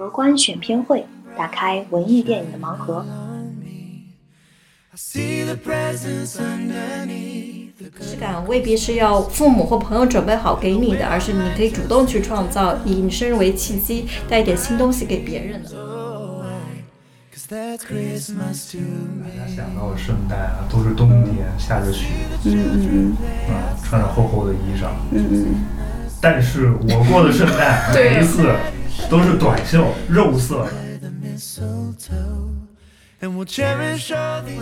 荷官选片会，打开文艺电影的盲盒。仪式感未必是要父母或朋友准备好给你的，而是你可以主动去创造，以你生日为契机，带一点新东西给别人的。大家想到圣诞啊，都是冬天，下着雪，嗯嗯嗯啊，穿着厚厚的衣裳。嗯嗯，但是我过的圣诞每一次都是短袖、肉色的。我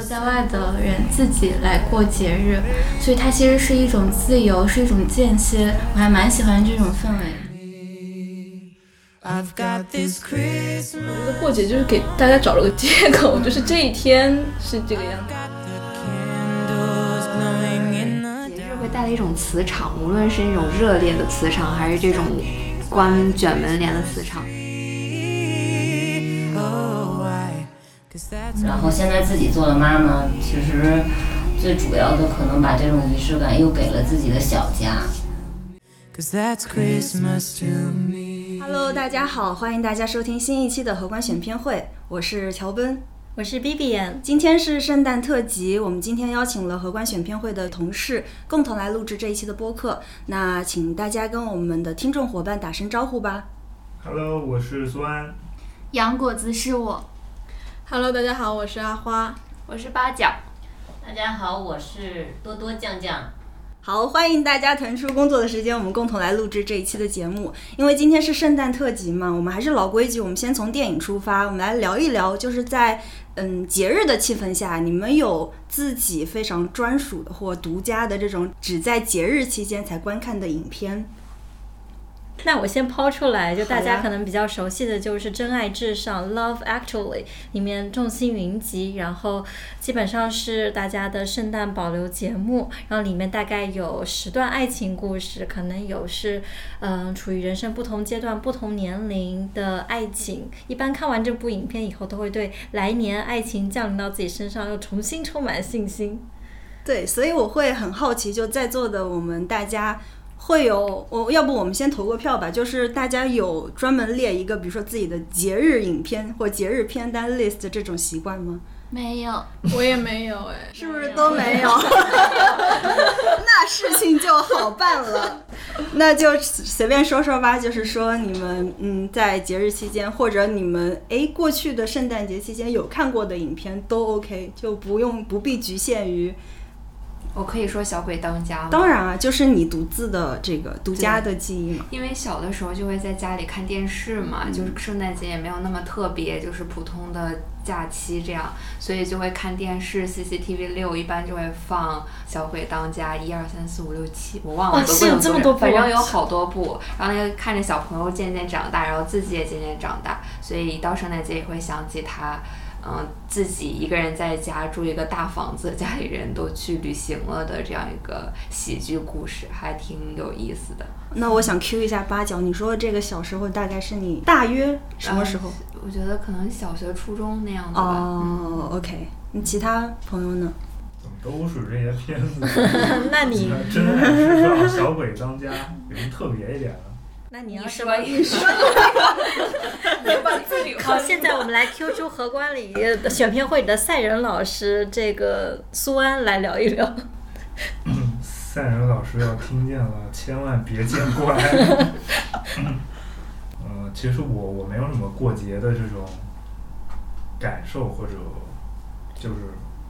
在外的人自己来过节日，所以它其实是一种自由，是一种间歇。我还蛮喜欢这种氛围。我觉得过节就是给大家找了个借口，就是这一天是这个样子。节日会带来一种磁场，无论是那种热烈的磁场，还是这种关卷门帘的磁场。然后现在自己做了妈妈，其实最主要的可能把这种仪式感又给了自己的小家。Hello，大家好，欢迎大家收听新一期的荷官选片会，我是乔奔，我是 B B N，。今天是圣诞特辑，我们今天邀请了荷官选片会的同事共同来录制这一期的播客。那请大家跟我们的听众伙伴打声招呼吧。Hello，我是苏安。杨果子是我。Hello，大家好，我是阿花，我是八角。大家好，我是多多酱酱。好，欢迎大家腾出工作的时间，我们共同来录制这一期的节目。因为今天是圣诞特辑嘛，我们还是老规矩，我们先从电影出发，我们来聊一聊，就是在嗯节日的气氛下，你们有自己非常专属的或独家的这种只在节日期间才观看的影片。那我先抛出来，就大家可能比较熟悉的就是《真爱至上》（Love Actually） 里面众星云集，然后基本上是大家的圣诞保留节目，然后里面大概有十段爱情故事，可能有是嗯、呃、处于人生不同阶段、不同年龄的爱情。一般看完这部影片以后，都会对来年爱情降临到自己身上又重新充满信心。对，所以我会很好奇，就在座的我们大家。会有我，要不我们先投个票吧？就是大家有专门列一个，比如说自己的节日影片或节日片单 list 这种习惯吗？没有，我也没有哎，是不是都没有？那事情就好办了，那就随便说说吧。就是说你们嗯，在节日期间或者你们哎过去的圣诞节期间有看过的影片都 OK，就不用不必局限于。我可以说《小鬼当家》吗？当然啊，就是你独自的这个独家的记忆嘛。因为小的时候就会在家里看电视嘛，嗯、就是圣诞节也没有那么特别，就是普通的假期这样，所以就会看电视。CCTV 六一般就会放《小鬼当家》一二三四五六七，我忘了，哦，是有这么多部，反正有好多部。然后那个看着小朋友渐渐长大，然后自己也渐渐长大，所以一到圣诞节也会想起他。嗯，自己一个人在家住一个大房子，家里人都去旅行了的这样一个喜剧故事，还挺有意思的。那我想 Q 一下八角，你说的这个小时候大概是你大约什么时候？呃、我觉得可能小学、初中那样子吧。哦、嗯、，OK，你其他朋友呢？怎么都是这些片子？那你真爱至上、小鬼当家，有什么特别一点的？那你要说你说，别 把自己好，现在我们来 Q 出荷官里选片会的赛人老师，这个苏安来聊一聊。赛人老师要听见了，千万别见怪。呃，其实我我没有什么过节的这种感受，或者就是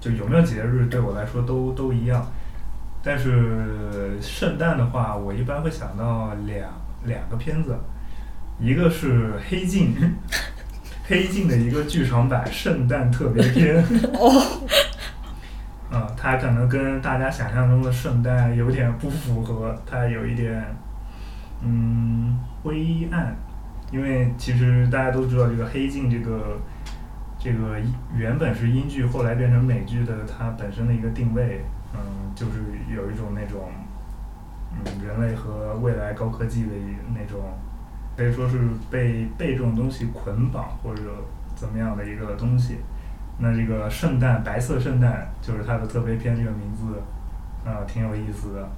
就有没有节日对我来说都都一样。但是圣诞的话，我一般会想到两两个片子，一个是《黑镜》，《黑镜》的一个剧场版圣诞特别篇。哦。啊、呃，它可能跟大家想象中的圣诞有点不符合，它有一点嗯灰暗，因为其实大家都知道这个《黑镜》这个这个原本是英剧，后来变成美剧的，它本身的一个定位。嗯，就是有一种那种，嗯，人类和未来高科技的那种，可以说是被被这种东西捆绑或者怎么样的一个东西。那这个圣诞白色圣诞就是它的特别篇，这个名字啊、呃，挺有意思的。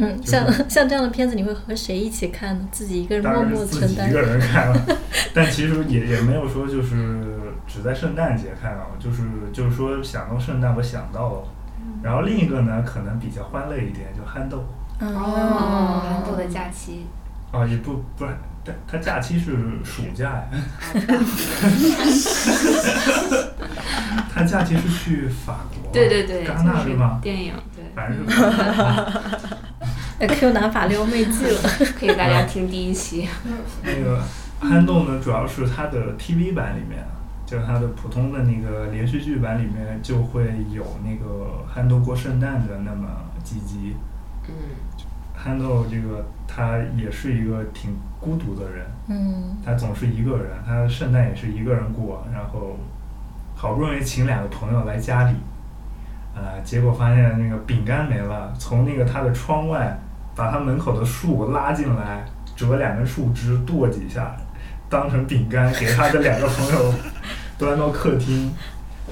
嗯，像像这样的片子，你会和谁一起看呢？自己一个人默默承担。一个人看了，但其实也也没有说就是只在圣诞节看啊，就是就是说想到圣诞我想到了。然后另一个呢，可能比较欢乐一点，就憨豆。哦，憨豆的假期。哦，也不不是，他他假期是暑假呀。他假期是去法国。对对对。戛纳是吗？电影对。反正是。哎，Q 男法溜妹记了，可以大家听第一期。那个憨豆呢，主要是它的 TV 版里面。就它的普通的那个连续剧版里面就会有那个憨豆过圣诞的那么几集。嗯。憨豆这个他也是一个挺孤独的人。嗯。他总是一个人，他圣诞也是一个人过，然后好不容易请两个朋友来家里，呃，结果发现那个饼干没了，从那个他的窗外把他门口的树拉进来，折两根树枝剁几下。当成饼干给他的两个朋友 端到客厅，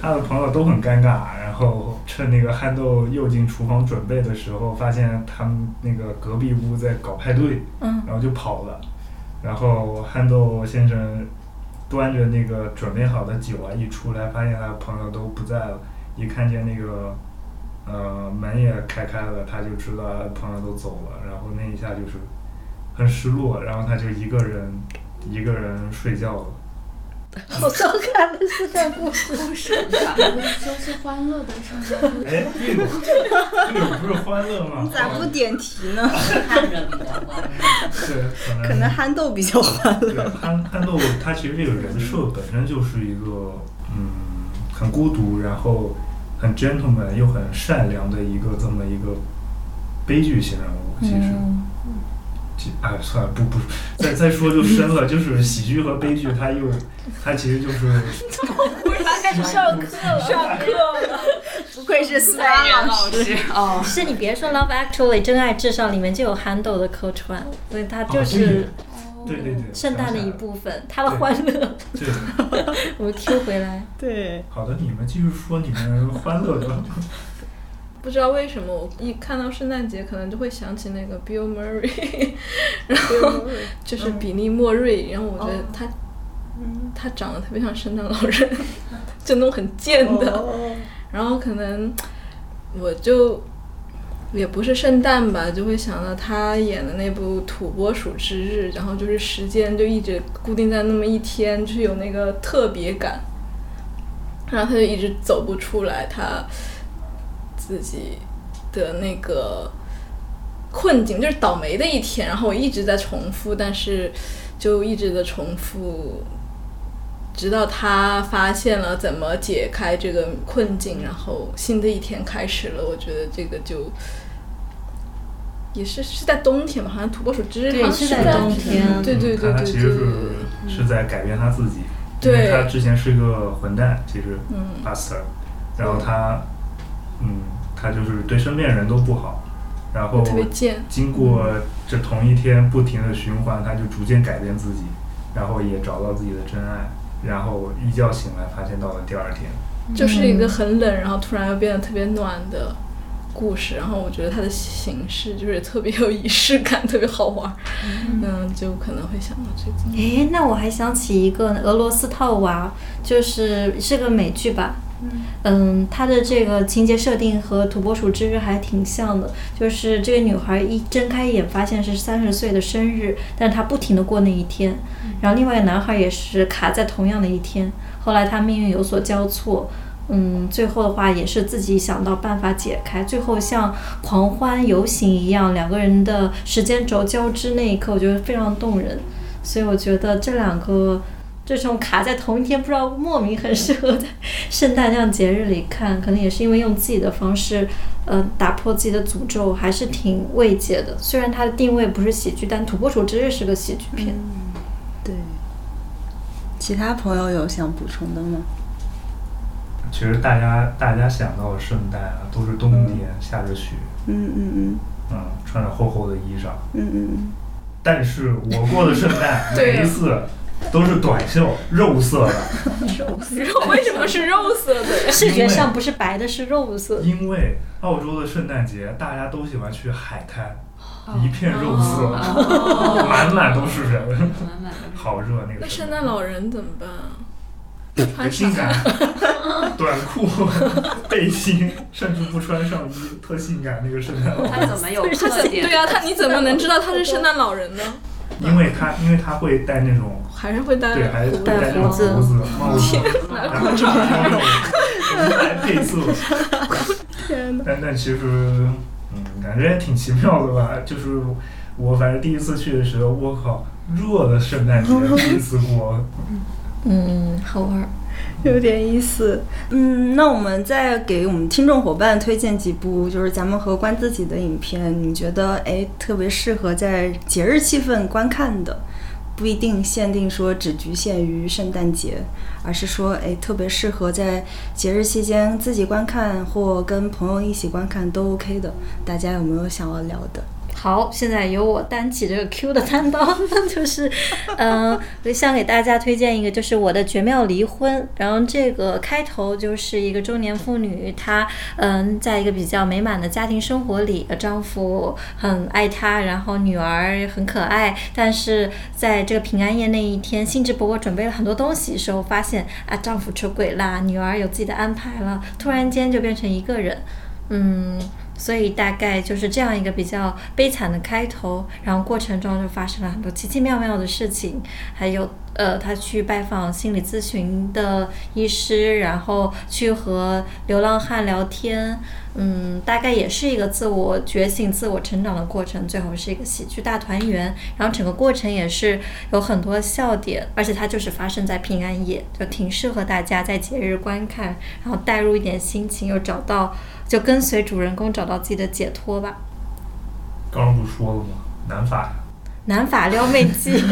他的朋友都很尴尬。然后趁那个憨豆又进厨房准备的时候，发现他们那个隔壁屋在搞派对，然后就跑了。然后憨豆先生端着那个准备好的酒啊，一出来发现他的朋友都不在了。一看见那个呃门也开开了，他就知道朋友都走了。然后那一下就是很失落，然后他就一个人。一个人睡觉了，好伤感的圣诞故事，故事，说是欢乐的圣诞故事。哎，这个这个不是欢乐吗？你 咋不点题呢？看着比较欢乐。对，可能憨豆比较欢乐。对，憨憨豆他其实这个人设本身就是一个嗯很孤独，然后很 gentleman 又很善良的一个这么一个悲剧型人物，其实。哎，算了，不不，再再说就深了。就是喜剧和悲剧，它又，它其实就是。怎么忽然开始上课了？上课了，不愧是思安老师哦。是你别说《Love Actually》真爱至上里面就有憨豆的客串，所以它就是。对对对。圣诞的一部分，他的欢乐。对。我们 Q 回来。对。好的，你们继续说你们欢乐的。不知道为什么，我一看到圣诞节，可能就会想起那个 Bill Murray，然后就是比利莫瑞，然后我觉得他，他长得特别像圣诞老人，就那种很贱的，然后可能我就也不是圣诞吧，就会想到他演的那部《土拨鼠之日》，然后就是时间就一直固定在那么一天，就是有那个特别感，然后他就一直走不出来，他。自己的那个困境就是倒霉的一天，然后我一直在重复，但是就一直的重复，直到他发现了怎么解开这个困境，然后新的一天开始了。我觉得这个就也是是在冬天吧，好像土拨鼠之日好像是在冬天，对对对对对，其实是是在改变他自己，因为他之前是一个混蛋，其实，Buster，然后他，嗯。他就是对身边人都不好，然后经过这同一天不停的循环，他就逐渐改变自己，然后也找到自己的真爱，然后一觉醒来发现到了第二天，就是一个很冷，然后突然又变得特别暖的故事。然后我觉得它的形式就是特别有仪式感，特别好玩，嗯，就可能会想到这个。哎，那我还想起一个俄罗斯套娃，就是是个美剧吧。嗯，他的这个情节设定和《土拨鼠之日》还挺像的，就是这个女孩一睁开眼发现是三十岁的生日，但是她不停的过那一天，然后另外一个男孩也是卡在同样的一天，后来他命运有所交错，嗯，最后的话也是自己想到办法解开，最后像狂欢游行一样，两个人的时间轴交织那一刻，我觉得非常动人，所以我觉得这两个。这种卡在同一天，不知道莫名很适合在圣诞这样节日里看，可能也是因为用自己的方式，呃，打破自己的诅咒，还是挺慰藉的。虽然它的定位不是喜剧，但《土拨鼠之日》是个喜剧片。对。其他朋友有想补充的吗？其实大家大家想到的圣诞啊，都是冬天下着雪。嗯嗯嗯。嗯，穿着厚厚的衣裳。嗯嗯嗯。但是我过的圣诞 每一次。都是短袖，肉色的。肉肉为什么是肉色的？视觉上不是白的，是肉色。因为澳洲的圣诞节，大家都喜欢去海滩，一片肉色，满满都是人，满满好热那个。那圣诞老人怎么办？穿性感，短裤、背心，甚至不穿上衣，特性感那个圣诞老人。他怎么有特点？对啊，他你怎么能知道他是圣诞老人呢？因为他，因为他会戴那种，还是会戴对，还是戴胡子、胡子、帽子，然后来配色。天哪！但但其实，嗯，感觉也挺奇妙的吧？就是我反正第一次去的时候，我靠，热的圣诞节 第一次过。嗯，好玩，有点意思。嗯，那我们再给我们听众伙伴推荐几部，就是咱们和观自己的影片，你觉得哎特别适合在节日气氛观看的，不一定限定说只局限于圣诞节，而是说哎特别适合在节日期间自己观看或跟朋友一起观看都 OK 的。大家有没有想要聊的？好，现在由我担起这个 Q 的担当，就是，嗯，我想给大家推荐一个，就是我的绝妙离婚。然后这个开头就是一个中年妇女，她嗯，在一个比较美满的家庭生活里，丈夫很爱她，然后女儿很可爱，但是在这个平安夜那一天，兴致勃勃准备了很多东西时候，发现啊，丈夫出轨啦，女儿有自己的安排了，突然间就变成一个人，嗯。所以大概就是这样一个比较悲惨的开头，然后过程中就发生了很多奇奇妙妙的事情，还有呃，他去拜访心理咨询的医师，然后去和流浪汉聊天，嗯，大概也是一个自我觉醒、自我成长的过程，最后是一个喜剧大团圆，然后整个过程也是有很多笑点，而且它就是发生在平安夜，就挺适合大家在节日观看，然后带入一点心情，又找到。就跟随主人公找到自己的解脱吧。刚刚不说了吗？南法。南法撩妹记。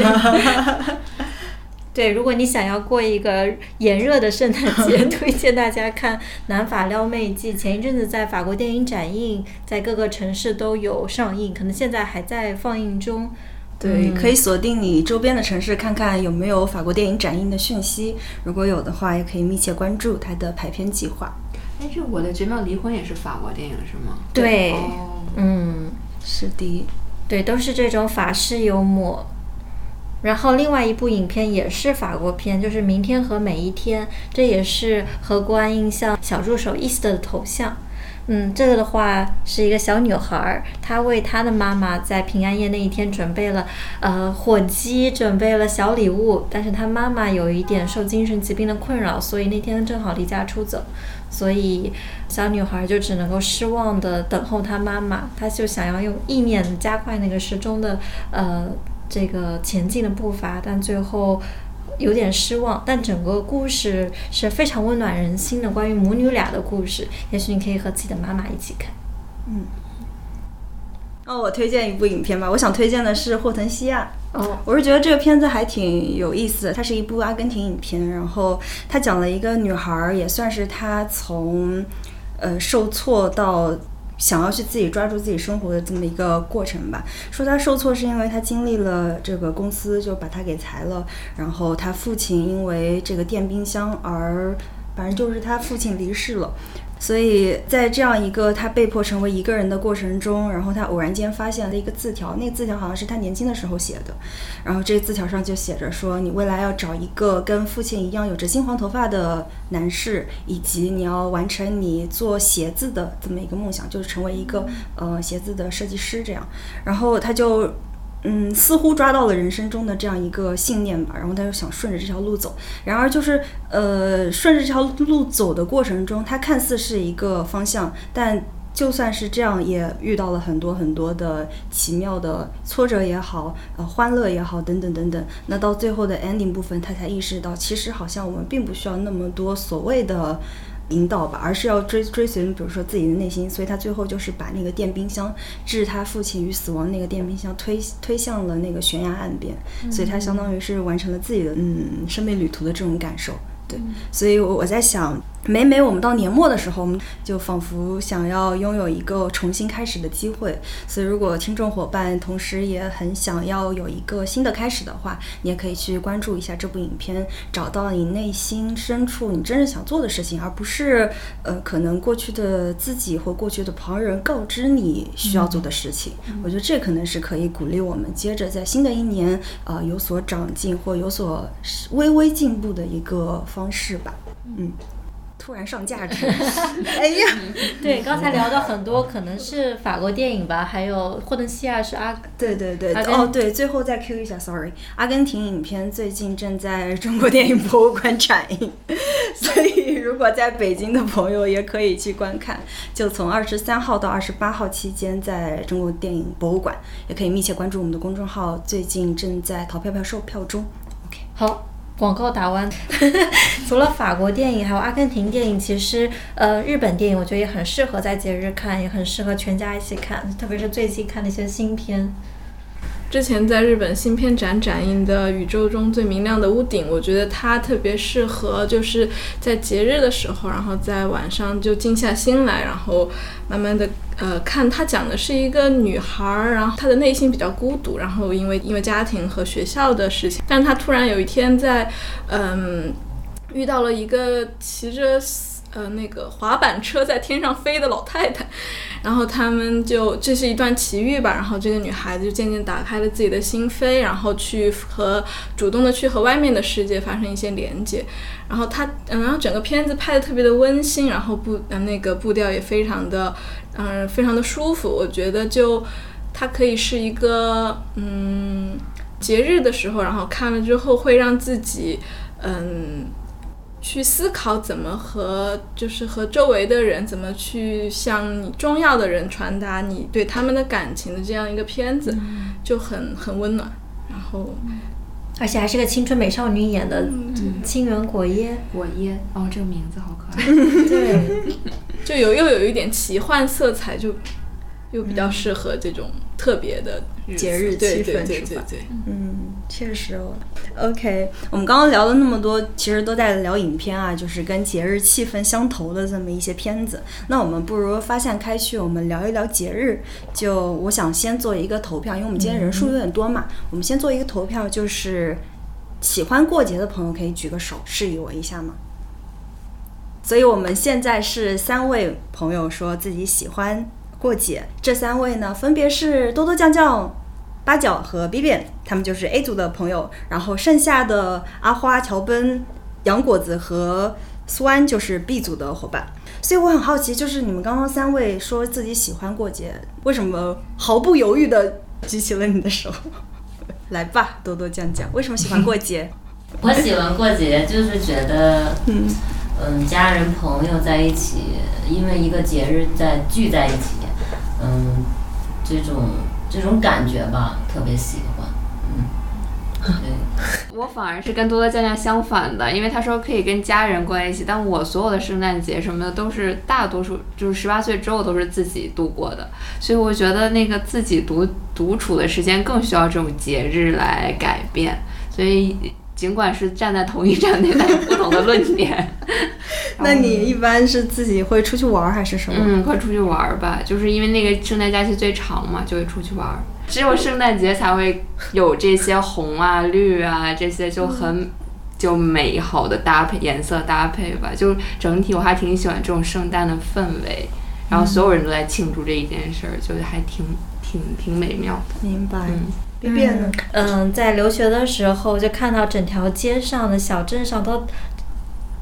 对，如果你想要过一个炎热的圣诞节，推荐大家看《南法撩妹记》。前一阵子在法国电影展映，在各个城市都有上映，可能现在还在放映中。对，可以锁定你周边的城市，看看有没有法国电影展映的讯息。如果有的话，也可以密切关注它的排片计划。哎，这《我的绝妙离婚》也是法国电影是吗？对，嗯，是的，对，都是这种法式幽默。然后另外一部影片也是法国片，就是《明天和每一天》，这也是和国安印象小助手 East 的头像。嗯，这个的话是一个小女孩儿，她为她的妈妈在平安夜那一天准备了呃火鸡，准备了小礼物，但是她妈妈有一点受精神疾病的困扰，所以那天正好离家出走。所以，小女孩就只能够失望的等候她妈妈。她就想要用意念加快那个时钟的呃这个前进的步伐，但最后有点失望。但整个故事是非常温暖人心的，关于母女俩的故事。也许你可以和自己的妈妈一起看。嗯。哦，我推荐一部影片吧。我想推荐的是《霍腾西亚》。哦，我是觉得这个片子还挺有意思的。它是一部阿根廷影片，然后它讲了一个女孩，也算是她从呃受挫到想要去自己抓住自己生活的这么一个过程吧。说他受挫是因为他经历了这个公司就把他给裁了，然后他父亲因为这个电冰箱而，反正就是他父亲离世了。所以在这样一个他被迫成为一个人的过程中，然后他偶然间发现了一个字条，那个字条好像是他年轻的时候写的，然后这个字条上就写着说：“你未来要找一个跟父亲一样有着金黄头发的男士，以及你要完成你做鞋子的这么一个梦想，就是成为一个呃鞋子的设计师。”这样，然后他就。嗯，似乎抓到了人生中的这样一个信念吧，然后他就想顺着这条路走。然而，就是呃，顺着这条路走的过程中，他看似是一个方向，但就算是这样，也遇到了很多很多的奇妙的挫折也好，呃，欢乐也好，等等等等。那到最后的 ending 部分，他才意识到，其实好像我们并不需要那么多所谓的。引导吧，而是要追追随，比如说自己的内心，所以他最后就是把那个电冰箱致他父亲于死亡那个电冰箱推推向了那个悬崖岸边，所以他相当于是完成了自己的嗯生命旅途的这种感受。对，所以我我在想，每每我们到年末的时候，我们就仿佛想要拥有一个重新开始的机会。所以，如果听众伙伴同时也很想要有一个新的开始的话，你也可以去关注一下这部影片，找到你内心深处你真正想做的事情，而不是呃可能过去的自己或过去的旁人告知你需要做的事情。我觉得这可能是可以鼓励我们接着在新的一年呃有所长进或有所微微进步的一个方式吧。嗯。突然上价值，哎呀，对，刚才聊到很多，可能是法国电影吧，还有霍顿西亚是阿，对对对，哦对，最后再 Q 一下，sorry，阿根廷影片最近正在中国电影博物馆展映，所以如果在北京的朋友也可以去观看，就从二十三号到二十八号期间，在中国电影博物馆，也可以密切关注我们的公众号，最近正在淘票票售票中，OK，好。广告打完，除了法国电影，还有阿根廷电影。其实，呃，日本电影我觉得也很适合在节日看，也很适合全家一起看，特别是最近看的一些新片。之前在日本新片展展映的《宇宙中最明亮的屋顶》，我觉得它特别适合，就是在节日的时候，然后在晚上就静下心来，然后慢慢的呃看。它讲的是一个女孩，然后她的内心比较孤独，然后因为因为家庭和学校的事情，但她突然有一天在嗯遇到了一个骑着。呃，那个滑板车在天上飞的老太太，然后他们就这是一段奇遇吧。然后这个女孩子就渐渐打开了自己的心扉，然后去和主动的去和外面的世界发生一些连接。然后她，嗯，然后整个片子拍的特别的温馨，然后步，呃，那个步调也非常的，嗯，非常的舒服。我觉得就它可以是一个，嗯，节日的时候，然后看了之后会让自己，嗯。去思考怎么和就是和周围的人怎么去向你重要的人传达你对他们的感情的这样一个片子，就很很温暖。然后，而且还是个青春美少女演的清源果耶果耶哦，这个名字好可爱。对，就有又有一点奇幻色彩，就又比较适合这种特别的节日气氛，是吧？嗯。确实哦，OK，我们刚刚聊了那么多，其实都在聊影片啊，就是跟节日气氛相投的这么一些片子。那我们不如发散开去，我们聊一聊节日。就我想先做一个投票，因为我们今天人数有点多嘛，我们先做一个投票，就是喜欢过节的朋友可以举个手，示意我一下吗？所以我们现在是三位朋友说自己喜欢过节，这三位呢分别是多多酱酱。八角和 B B，他们就是 A 组的朋友，然后剩下的阿花、乔奔、杨果子和苏安就是 B 组的伙伴。所以我很好奇，就是你们刚刚三位说自己喜欢过节，为什么毫不犹豫的举起了你的手？来吧，多多酱酱，为什么喜欢过节？我喜欢过节，就是觉得，嗯嗯，家人朋友在一起，因为一个节日在聚在一起，嗯，这种。这种感觉吧，特别喜欢。嗯，对。我反而是跟多多酱酱相反的，因为他说可以跟家人过在一起，但我所有的圣诞节什么的都是大多数就是十八岁之后都是自己度过的，所以我觉得那个自己独独处的时间更需要这种节日来改变，所以。尽管是站在同一站内，但不同的论点。那你一般是自己会出去玩还是什么？嗯，会出去玩吧，就是因为那个圣诞假期最长嘛，就会出去玩。只有圣诞节才会有这些红啊、绿啊这些就很就美好的搭配颜色搭配吧。就整体我还挺喜欢这种圣诞的氛围，然后所有人都在庆祝这一件事儿，就是还挺挺挺美妙的。明白。嗯，嗯，在留学的时候就看到整条街上的小镇上都。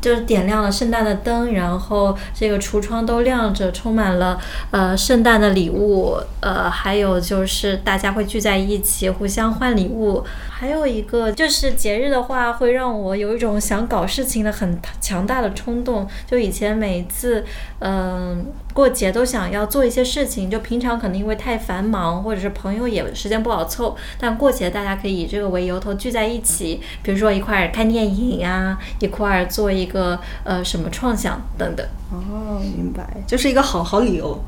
就是点亮了圣诞的灯，然后这个橱窗都亮着，充满了呃圣诞的礼物，呃，还有就是大家会聚在一起互相换礼物。还有一个就是节日的话，会让我有一种想搞事情的很强大的冲动。就以前每一次嗯过节都想要做一些事情，就平常可能因为太繁忙，或者是朋友也时间不好凑，但过节大家可以以这个为由头聚在一起，比如说一块儿看电影呀，一块儿做一。个呃什么创想等等哦，明白，就是一个好好理由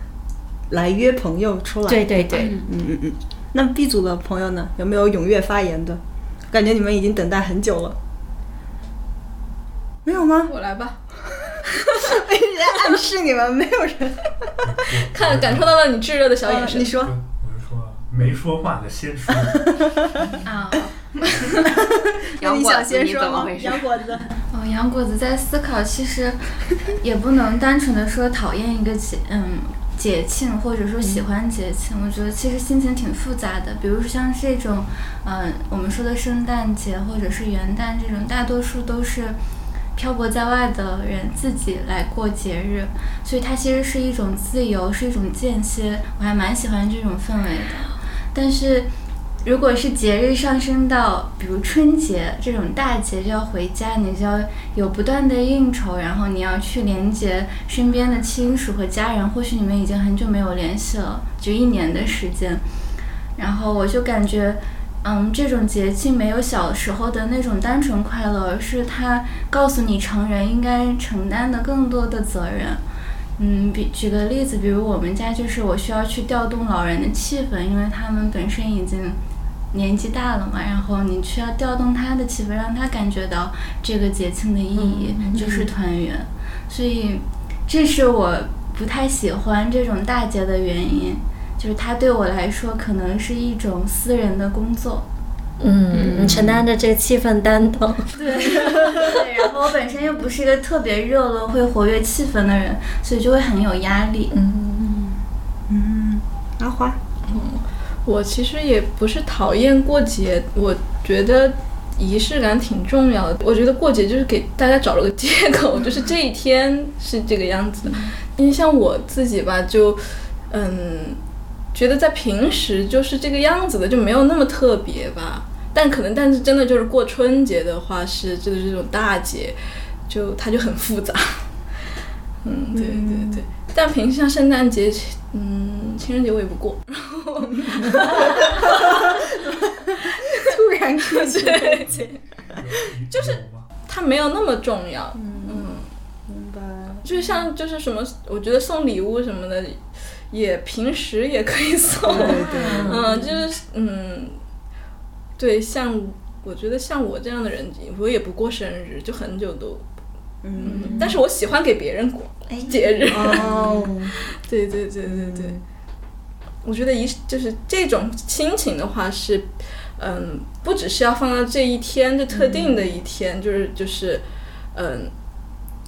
来约朋友出来。对对对，嗯嗯嗯。那 B 组的朋友呢，有没有踊跃发言的？感觉你们已经等待很久了。没有吗？我来吧。我一直在暗示你们，没有人 看感受到了你炙热的小眼神。你说，我是说没说话的先说。啊，杨你想果子你先说吗？怎么回事？杨果子，哦，杨果子在思考，其实也不能单纯的说讨厌一个节，嗯，节庆或者说喜欢节庆，我觉得其实心情挺复杂的。比如说像这种，嗯，我们说的圣诞节或者是元旦这种，大多数都是漂泊在外的人自己来过节日，所以它其实是一种自由，是一种间歇，我还蛮喜欢这种氛围的。但是如果是节日上升到比如春节这种大节，就要回家，你就要有不断的应酬，然后你要去连接身边的亲属和家人，或许你们已经很久没有联系了，就一年的时间。然后我就感觉，嗯，这种节庆没有小时候的那种单纯快乐，而是它告诉你成人应该承担的更多的责任。嗯，比举个例子，比如我们家就是我需要去调动老人的气氛，因为他们本身已经年纪大了嘛，然后你需要调动他的气氛，让他感觉到这个节庆的意义，就是团圆。所以这是我不太喜欢这种大节的原因，就是它对我来说可能是一种私人的工作。嗯，你承担着这个气氛担当。对，对，然后我本身又不是一个特别热络、会活跃气氛的人，所以就会很有压力。嗯，嗯，阿花，我其实也不是讨厌过节，我觉得仪式感挺重要的。我觉得过节就是给大家找了个借口，就是这一天是这个样子的。因为像我自己吧，就嗯，觉得在平时就是这个样子的，就没有那么特别吧。但可能，但是真的就是过春节的话，是就是这种大节，就它就很复杂。嗯，对对对。但平时像圣诞节，嗯，情人节我也不过。然后 突然过情人节，就是它没有那么重要。嗯，明白。就像就是什么，我觉得送礼物什么的，也平时也可以送。对对嗯，就是嗯，对，像我觉得像我这样的人，我也不过生日，就很久都。嗯，但是我喜欢给别人过节日。哦，对对对对对，我觉得一就是这种亲情的话是，嗯，不只是要放到这一天，这特定的一天，就是就是，嗯，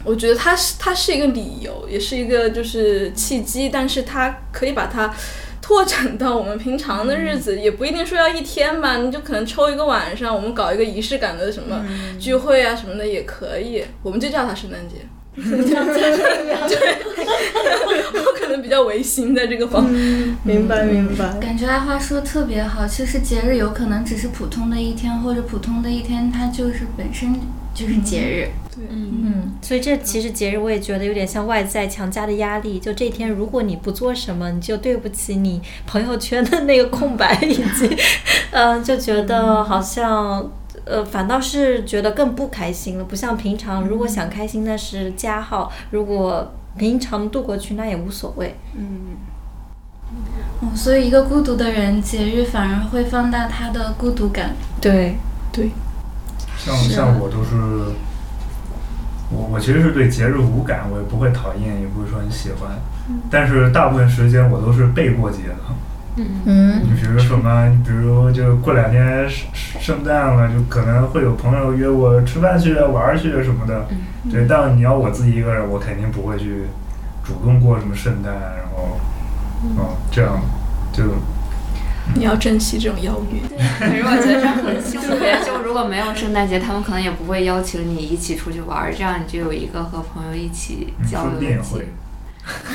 我觉得它是它是一个理由，也是一个就是契机，但是它可以把它拓展到我们平常的日子，也不一定说要一天吧，你就可能抽一个晚上，我们搞一个仪式感的什么聚会啊什么的也可以，我们就叫它圣诞节。对，我可能比较违心在这个方面。明白明白。感觉阿花说特别好，其实节日有可能只是普通的一天，或者普通的一天它就是本身就是节日。嗯，所以这其实节日我也觉得有点像外在强加的压力。就这天，如果你不做什么，你就对不起你朋友圈的那个空白，以及，嗯，就觉得好像，呃，反倒是觉得更不开心了。不像平常，如果想开心那是加号，如果平常度过去那也无所谓。嗯，嗯，所以一个孤独的人，节日反而会放大他的孤独感。对，对，像像我都是，我我其实是对节日无感，我也不会讨厌，也不会说很喜欢，但是大部分时间我都是被过节的。嗯你比如什么，你比如就过两天圣圣诞了，就可能会有朋友约我吃饭去、玩儿去什么的。对，但你要我自己一个人，我肯定不会去主动过什么圣诞，然后，哦，这样就你要珍惜这种邀约。可是我觉得这很幸福，就如果没有圣诞节，他们可能也不会邀请你一起出去玩儿，这样你就有一个和朋友一起嗯交流的机会会。。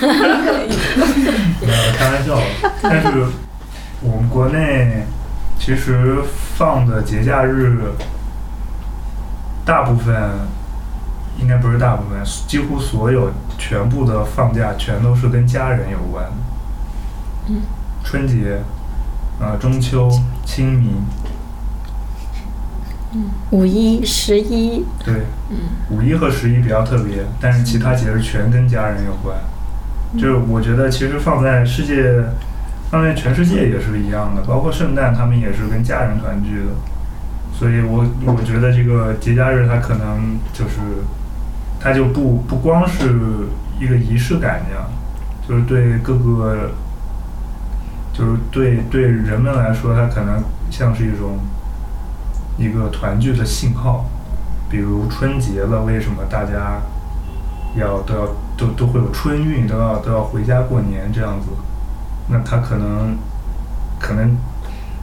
没有开玩笑，但是我们国内其实放的节假日，大部分应该不是大部分，几乎所有全部的放假全都是跟家人有关的。嗯，春节，呃，中秋、清明，嗯五一、十一，对，五一和十一比较特别，但是其他节日全跟家人有关。就是我觉得其实放在世界，放在全世界也是一样的，包括圣诞，他们也是跟家人团聚的。所以我我觉得这个节假日它可能就是它就不不光是一个仪式感那样，就是对各个，就是对对人们来说，它可能像是一种一个团聚的信号。比如春节了，为什么大家要都要都都会有春运，都要都要回家过年这样子？那他可能可能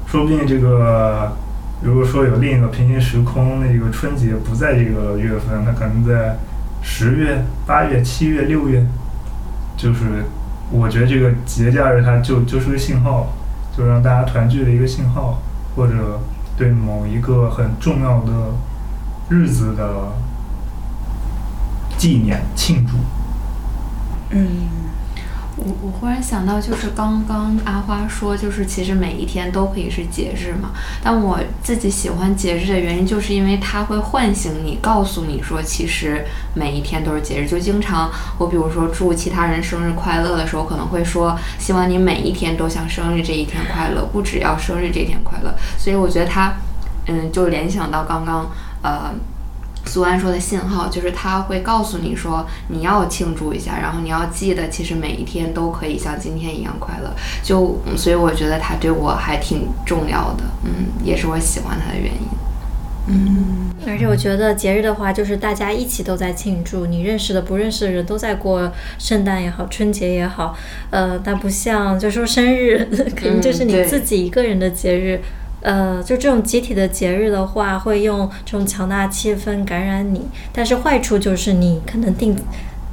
说不定这个。如果说有另一个平行时空，那个春节不在这个月份，它可能在十月、八月、七月、六月，就是我觉得这个节假日它就就是个信号，就让大家团聚的一个信号，或者对某一个很重要的日子的纪念庆祝。嗯。我我忽然想到，就是刚刚阿花说，就是其实每一天都可以是节日嘛。但我自己喜欢节日的原因，就是因为它会唤醒你，告诉你说，其实每一天都是节日。就经常我比如说祝其他人生日快乐的时候，可能会说，希望你每一天都像生日这一天快乐，不只要生日这一天快乐。所以我觉得它，嗯，就联想到刚刚，呃。苏安说的信号就是他会告诉你说你要庆祝一下，然后你要记得，其实每一天都可以像今天一样快乐。就所以我觉得他对我还挺重要的，嗯，也是我喜欢他的原因。嗯，而且我觉得节日的话，就是大家一起都在庆祝，你认识的、不认识的人都在过圣诞也好，春节也好，呃，但不像就说生日，可能就是你自己一个人的节日。呃，就这种集体的节日的话，会用这种强大气氛感染你。但是坏处就是你可能订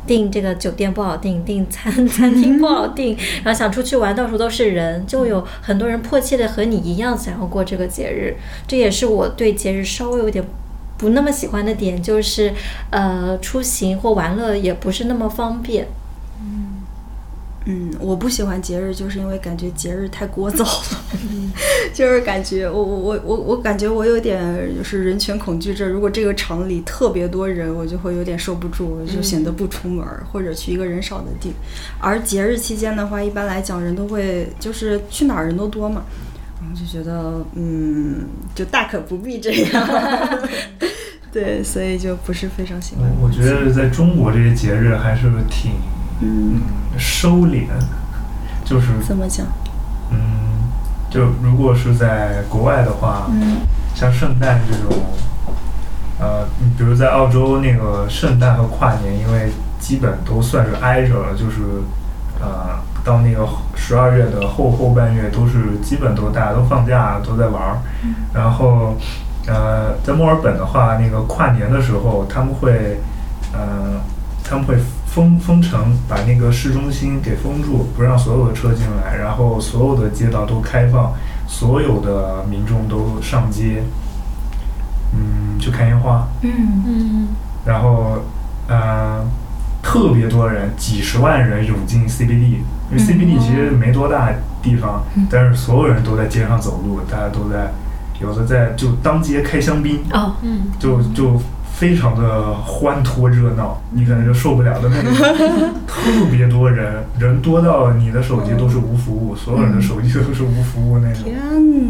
订这个酒店不好订，订餐 餐厅不好订，然后想出去玩，到处都是人，就有很多人迫切的和你一样想要过这个节日。这也是我对节日稍微有点不那么喜欢的点，就是呃，出行或玩乐也不是那么方便。嗯，我不喜欢节日，就是因为感觉节日太聒噪了，就是感觉我我我我我感觉我有点就是人群恐惧症。如果这个场里特别多人，我就会有点受不住，我就显得不出门或者去一个人少的地。而节日期间的话，一般来讲人都会就是去哪儿人都多嘛，然后就觉得嗯，就大可不必这样。对，所以就不是非常喜欢。我觉得在中国这些节日还是挺。嗯，收敛，就是怎么讲？嗯，就如果是在国外的话，嗯，像圣诞这种，呃，你比如在澳洲那个圣诞和跨年，因为基本都算是挨着了，就是呃，到那个十二月的后后半月，都是基本都大家都放假，都在玩儿。然后，呃，在墨尔本的话，那个跨年的时候，他们会，呃，他们会。封封城，把那个市中心给封住，不让所有的车进来，然后所有的街道都开放，所有的民众都上街，嗯，去看烟花。嗯嗯。然后，呃，特别多人，几十万人涌进 CBD，因为 CBD 其实没多大地方，但是所有人都在街上走路，大家都在，有的在就当街开香槟。哦，嗯。就就。非常的欢脱热闹，你可能就受不了的那种，特别多人，人多到你的手机都是无服务，所有人的手机都是无服务那种。天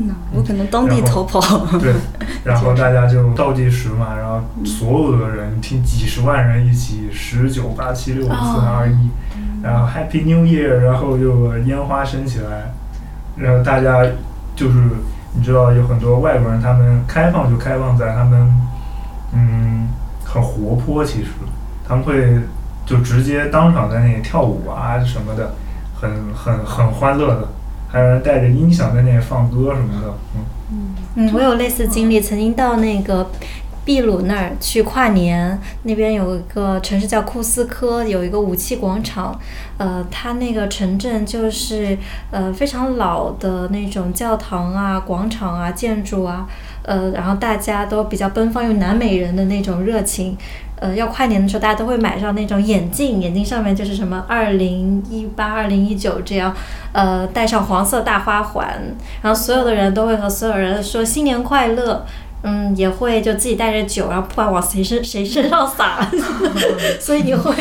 哪，我可能当地逃跑。对，然后大家就倒计时嘛，然后所有的人听几十万人一起十九八七六五四三二一，然后 Happy New Year，然后就烟花升起来，然后大家就是你知道有很多外国人，他们开放就开放在他们。嗯，很活泼，其实他们会就直接当场在那里跳舞啊什么的，很很很欢乐的，还有人带着音响在那里放歌什么的，嗯嗯，我有类似经历，曾经到那个。秘鲁那儿去跨年，那边有一个城市叫库斯科，有一个武器广场。呃，它那个城镇就是呃非常老的那种教堂啊、广场啊、建筑啊。呃，然后大家都比较奔放，又南美人的那种热情。呃，要跨年的时候，大家都会买上那种眼镜，眼镜上面就是什么二零一八、二零一九这样。呃，戴上黄色大花环，然后所有的人都会和所有人说新年快乐。嗯，也会就自己带着酒，然后不管往谁身谁身上撒，所以你会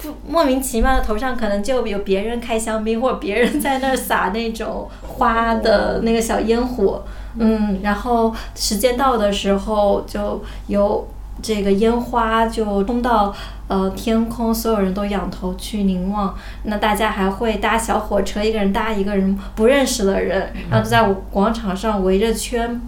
不莫名其妙的头上可能就有别人开香槟，或者别人在那儿撒那种花的那个小烟火。嗯，然后时间到的时候就有这个烟花就冲到呃天空，所有人都仰头去凝望。那大家还会搭小火车，一个人搭一个人不认识的人，然后就在广场上围着圈。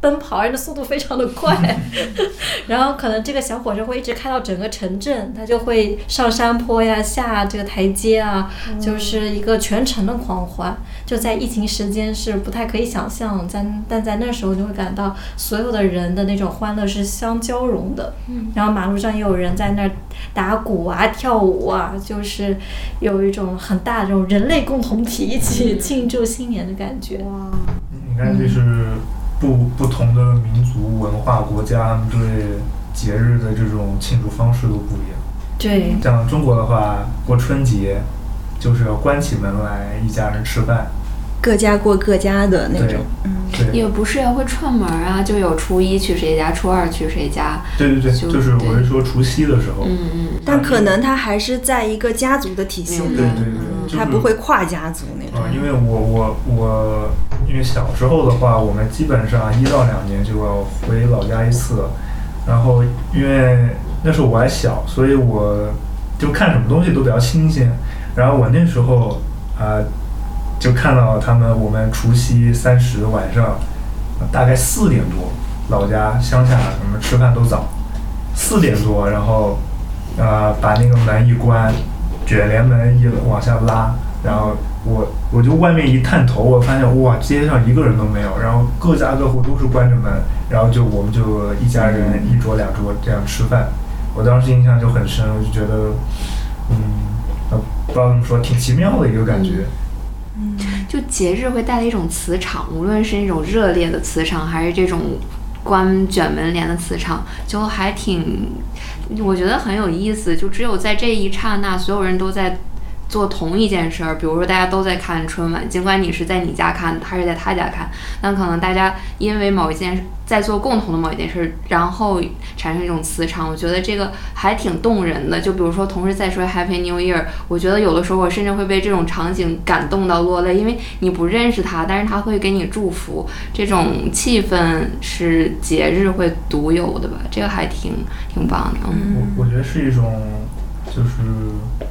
奔跑，而且速度非常的快，然后可能这个小火车会一直开到整个城镇，它就会上山坡呀，下这个台阶啊，就是一个全程的狂欢。就在疫情时间是不太可以想象，但但在那时候就会感到所有的人的那种欢乐是相交融的。然后马路上也有人在那儿打鼓啊、跳舞啊，就是有一种很大的这种人类共同体一起庆祝新年的感觉。哇，你看这是。不不同的民族文化国家对节日的这种庆祝方式都不一样。对，像中国的话，过春节就是要关起门来一家人吃饭，各家过各家的那种。嗯，也不是会串门啊，就有初一去谁家，初二去谁家。对对对，就是我是说除夕的时候。嗯嗯。但可能他还是在一个家族的体系里，对对对，他不会跨家族那种。嗯，因为我我我。因为小时候的话，我们基本上一到两年就要回老家一次，然后因为那时候我还小，所以我就看什么东西都比较新鲜。然后我那时候啊，就看到他们我们除夕三十晚上大概四点多，老家乡下什么吃饭都早，四点多，然后啊把那个门一关，卷帘门一往下拉，然后。我我就外面一探头，我发现哇，街上一个人都没有，然后各家各户都是关着门，然后就我们就一家人一桌两桌这样吃饭。我当时印象就很深，我就觉得，嗯，不知道怎么说，挺奇妙的一个感觉。嗯，就节日会带来一种磁场，无论是那种热烈的磁场，还是这种关卷门帘的磁场，就还挺，我觉得很有意思。就只有在这一刹那，所有人都在。做同一件事儿，比如说大家都在看春晚，尽管你是在你家看，他是在他家看，但可能大家因为某一件在做共同的某一件事儿，然后产生一种磁场，我觉得这个还挺动人的。就比如说同时在说 Happy New Year，我觉得有的时候我甚至会被这种场景感动到落泪，因为你不认识他，但是他会给你祝福，这种气氛是节日会独有的吧？这个还挺挺棒的。嗯，我我觉得是一种。就是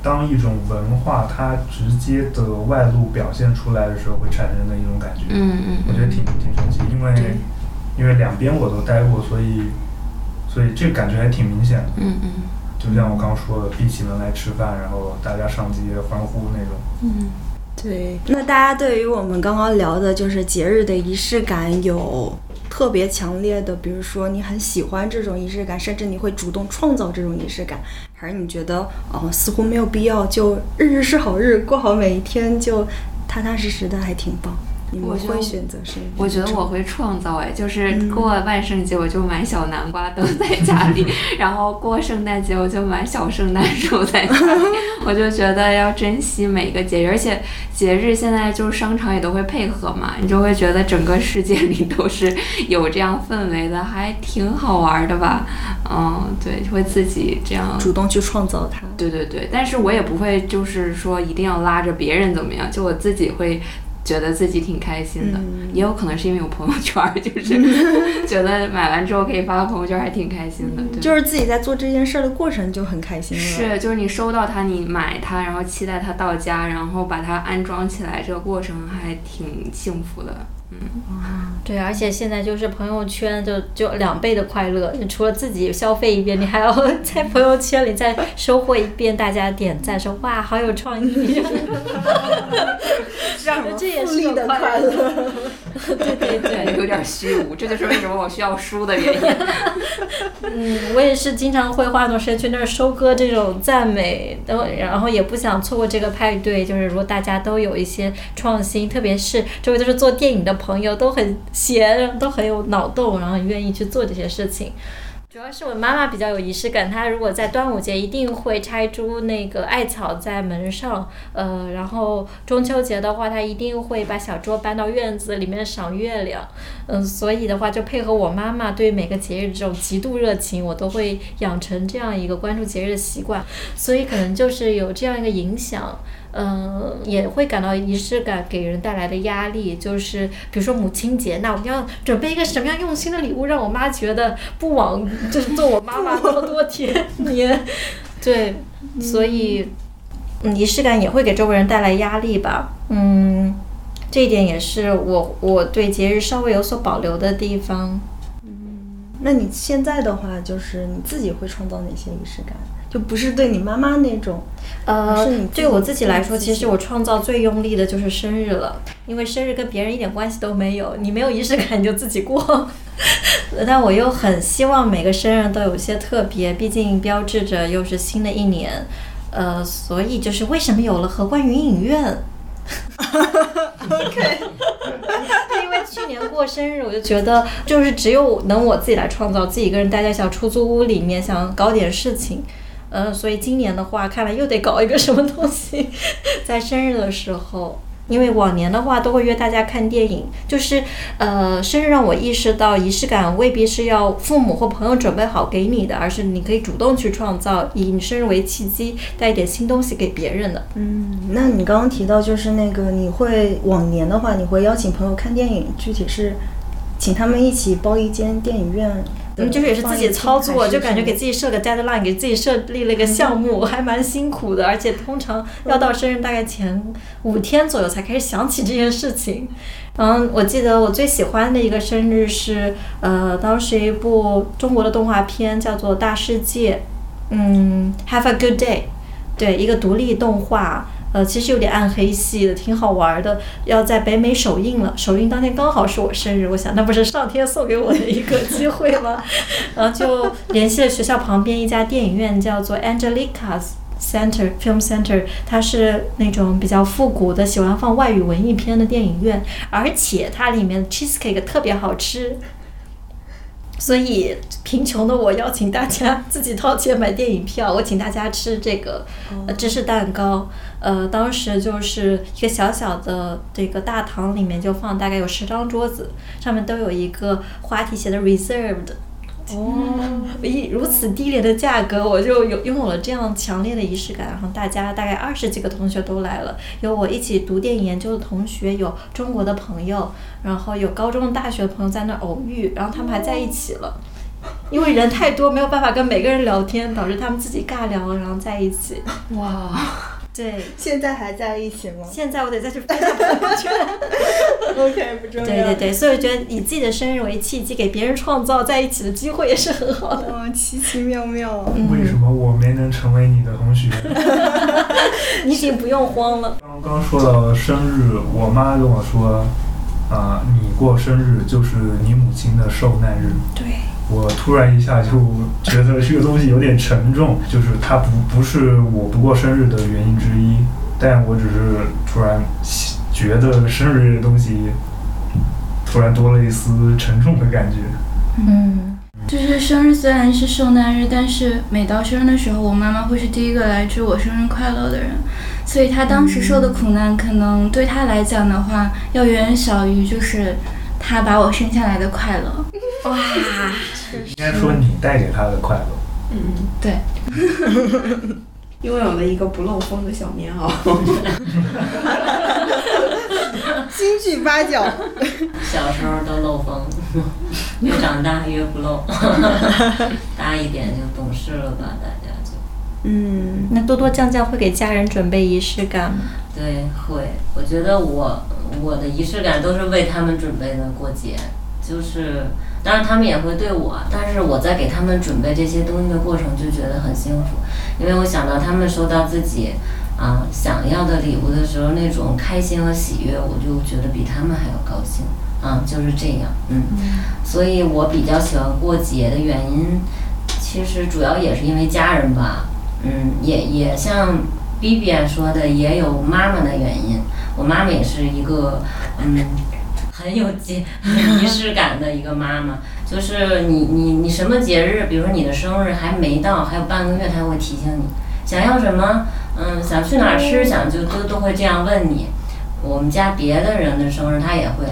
当一种文化它直接的外露表现出来的时候，会产生的一种感觉。嗯嗯，我觉得挺挺神奇，因为因为两边我都待过，所以所以这个感觉还挺明显的。嗯嗯，就像我刚说的，闭起门来吃饭，然后大家上街欢呼那种。嗯，对。那大家对于我们刚刚聊的就是节日的仪式感有特别强烈的，比如说你很喜欢这种仪式感，甚至你会主动创造这种仪式感。还是你觉得哦，似乎没有必要，就日日是好日，过好每一天，就踏踏实实的，还挺棒。你们会选择谁？我觉得我会创造哎，就是过万圣节我就买小南瓜灯在家里，然后过圣诞节我就买小圣诞树在家里。我就觉得要珍惜每个节日，而且节日现在就是商场也都会配合嘛，你就会觉得整个世界里都是有这样氛围的，还挺好玩的吧？嗯，对，会自己这样主动去创造它。对对对，但是我也不会就是说一定要拉着别人怎么样，就我自己会。觉得自己挺开心的，也有可能是因为有朋友圈，就是 觉得买完之后可以发个朋友圈，还挺开心的。就是自己在做这件事的过程就很开心了。是，就是你收到它，你买它，然后期待它到家，然后把它安装起来，这个过程还挺幸福的。嗯。啊，对，而且现在就是朋友圈就就两倍的快乐，你除了自己消费一遍，你还要 在朋友圈里再收获一遍大家点赞，说哇好有创意，这也是的快乐。对对对，有点虚无，这就是为什么我需要书的原因。嗯，我也是经常会花很多时间去那儿收割这种赞美，然后然后也不想错过这个派对，就是如果大家都有一些创新，特别是周围都是做电影的。朋友都很闲，都很有脑洞，然后愿意去做这些事情。主要是我妈妈比较有仪式感，她如果在端午节一定会拆株那个艾草在门上，呃，然后中秋节的话，她一定会把小桌搬到院子里面赏月亮，嗯，所以的话就配合我妈妈对每个节日这种极度热情，我都会养成这样一个关注节日的习惯，所以可能就是有这样一个影响。嗯，也会感到仪式感给人带来的压力，就是比如说母亲节，那我们要准备一个什么样用心的礼物，让我妈觉得不枉就是做我妈妈那么多天年，对，所以，嗯，仪式感也会给周围人带来压力吧，嗯，这一点也是我我对节日稍微有所保留的地方。嗯，那你现在的话，就是你自己会创造哪些仪式感？就不是对你妈妈那种，呃，对我自己来说，其实我创造最用力的就是生日了，因为生日跟别人一点关系都没有，你没有仪式感你就自己过，但我又很希望每个生日都有些特别，毕竟标志着又是新的一年，呃，所以就是为什么有了荷官云影院。OK，因为去年过生日，我就觉得就是只有能我自己来创造，自己一个人待在小出租屋里面，想搞点事情。呃，所以今年的话，看来又得搞一个什么东西，在生日的时候，因为往年的话都会约大家看电影，就是呃，生日让我意识到仪式感未必是要父母或朋友准备好给你的，而是你可以主动去创造，以你生日为契机，带一点新东西给别人的。嗯，那你刚刚提到就是那个你会往年的话，你会邀请朋友看电影，具体是请他们一起包一间电影院。嗯，就是也是自己操作，就感觉给自己设个 deadline，给自己设立了一个项目，还蛮辛苦的。而且通常要到生日大概前五天左右才开始想起这件事情。嗯我记得我最喜欢的一个生日是，呃，当时一部中国的动画片叫做《大世界》，嗯，Have a good day，对，一个独立动画。呃，其实有点暗黑系的，挺好玩的。要在北美首映了，首映当天刚好是我生日，我想那不是上天送给我的一个机会吗？然后就联系了学校旁边一家电影院，叫做 Angelica's Center Film Center，它是那种比较复古的，喜欢放外语文艺片的电影院，而且它里面 cheesecake 特别好吃。所以贫穷的我邀请大家自己掏钱买电影票，我请大家吃这个芝士蛋糕。呃，当时就是一个小小的这个大堂里面就放大概有十张桌子，上面都有一个花体写的 reserved。哦，以如此低廉的价格，我就有拥有了这样强烈的仪式感。然后大家大概二十几个同学都来了，有我一起读电影研究的同学，有中国的朋友，然后有高中、大学的朋友在那偶遇，然后他们还在一起了。因为人太多，没有办法跟每个人聊天，导致他们自己尬聊，然后在一起。哇。对，现在还在一起吗？现在我得再去分享朋友圈。OK，不重要。对对对，所以我觉得以自己的生日为契机，给别人创造在一起的机会也是很好的。嗯，奇奇妙妙。为什么我没能成为你的同学？你已经不用慌了。刚刚说到生日，我妈跟我说，啊，你过生日就是你母亲的受难日。对。我突然一下就觉得这个东西有点沉重，就是它不不是我不过生日的原因之一，但我只是突然觉得生日这个东西突然多了一丝沉重的感觉。嗯，就是生日虽然是受难日，但是每到生日的时候，我妈妈会是第一个来祝我生日快乐的人，所以她当时受的苦难，可能对她来讲的话，要远远小于就是她把我生下来的快乐。哇。应该说你带给他的快乐。嗯，对。拥有了一个不漏风的小棉袄。京剧八角。小时候都漏风，越长大越不漏。大一点就懂事了吧，大家就。嗯，那多多酱酱会给家人准备仪式感吗？对，会。我觉得我我的仪式感都是为他们准备的，过节就是。当然，他们也会对我，但是我在给他们准备这些东西的过程就觉得很幸福，因为我想到他们收到自己啊想要的礼物的时候那种开心和喜悦，我就觉得比他们还要高兴啊，就是这样，嗯，所以我比较喜欢过节的原因，其实主要也是因为家人吧，嗯，也也像 B B 说的，也有妈妈的原因，我妈妈也是一个嗯。很有节仪式感的一个妈妈，就是你你你什么节日，比如说你的生日还没到，还有半个月，她会提醒你想要什么，嗯，想去哪儿吃，想就都都会这样问你。我们家别的人的生日，她也会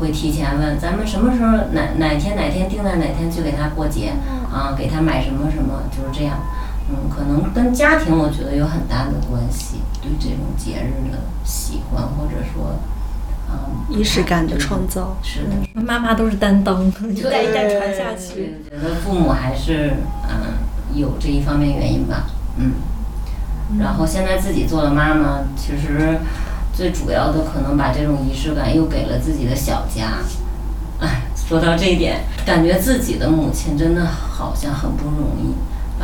会提前问咱们什么时候哪哪天哪天定在哪天去给他过节啊，给他买什么什么，就是这样。嗯，可能跟家庭我觉得有很大的关系，对这种节日的喜欢或者说，嗯，仪式感的创造。是的，妈妈都是担当，一代一代传下去。我觉得父母还是嗯有这一方面原因吧，嗯。然后现在自己做了妈妈，其实最主要的可能把这种仪式感又给了自己的小家。哎，说到这一点，感觉自己的母亲真的好像很不容易，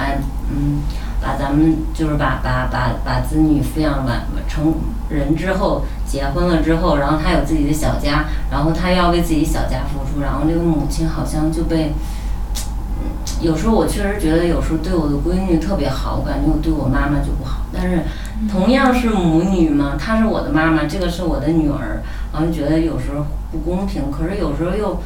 把嗯把咱们就是把把把把子女抚养完成人之后，结婚了之后，然后他有自己的小家，然后他要为自己小家付出，然后这个母亲好像就被。有时候我确实觉得，有时候对我的闺女特别好，我感觉我对我妈妈就不好。但是同样是母女嘛，她是我的妈妈，这个是我的女儿，然后觉得有时候不公平。可是有时候又